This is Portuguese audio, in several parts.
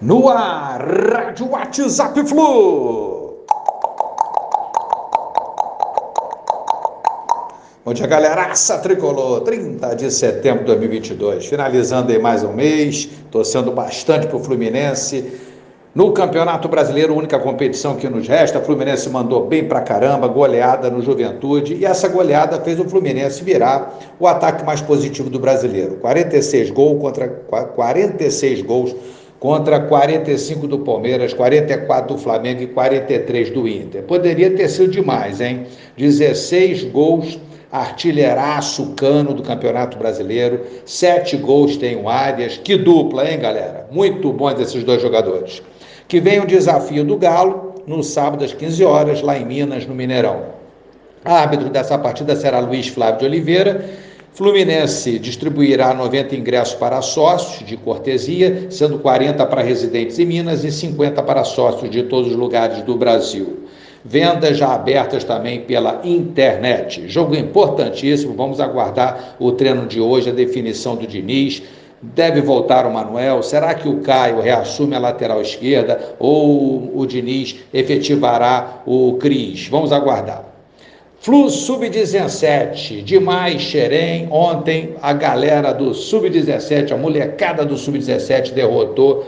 No ar, Rádio WhatsApp Flu. Bom dia, galeraça tricolor. 30 de setembro de 2022. Finalizando aí mais um mês, torcendo bastante para o Fluminense. No Campeonato Brasileiro, única competição que nos resta, o Fluminense mandou bem pra caramba, goleada no Juventude, e essa goleada fez o Fluminense virar o ataque mais positivo do brasileiro. 46 gols contra 46 gols contra 45 do Palmeiras, 44 do Flamengo e 43 do Inter. Poderia ter sido demais, hein? 16 gols, artilheiraço cano do Campeonato Brasileiro, 7 gols tem o Arias. Que dupla, hein, galera? Muito bons esses dois jogadores. Que vem o desafio do Galo no sábado às 15 horas, lá em Minas, no Mineirão. Árbitro dessa partida será Luiz Flávio de Oliveira Fluminense distribuirá 90 ingressos para sócios de cortesia, sendo 40 para residentes em Minas e 50 para sócios de todos os lugares do Brasil. Vendas já abertas também pela internet. Jogo importantíssimo, vamos aguardar o treino de hoje, a definição do Diniz. Deve voltar o Manuel? Será que o Caio reassume a lateral esquerda ou o Diniz efetivará o Cris? Vamos aguardar. Flu Sub-17, demais Xerém. Ontem a galera do Sub-17, a molecada do Sub-17 derrotou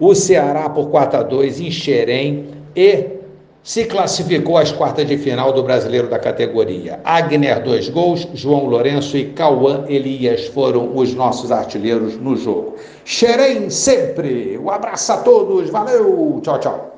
o Ceará por 4 a 2 em Xerém e se classificou às quartas de final do brasileiro da categoria. Agner, dois gols, João Lourenço e Cauã Elias foram os nossos artilheiros no jogo. Xerém sempre! Um abraço a todos, valeu! Tchau, tchau!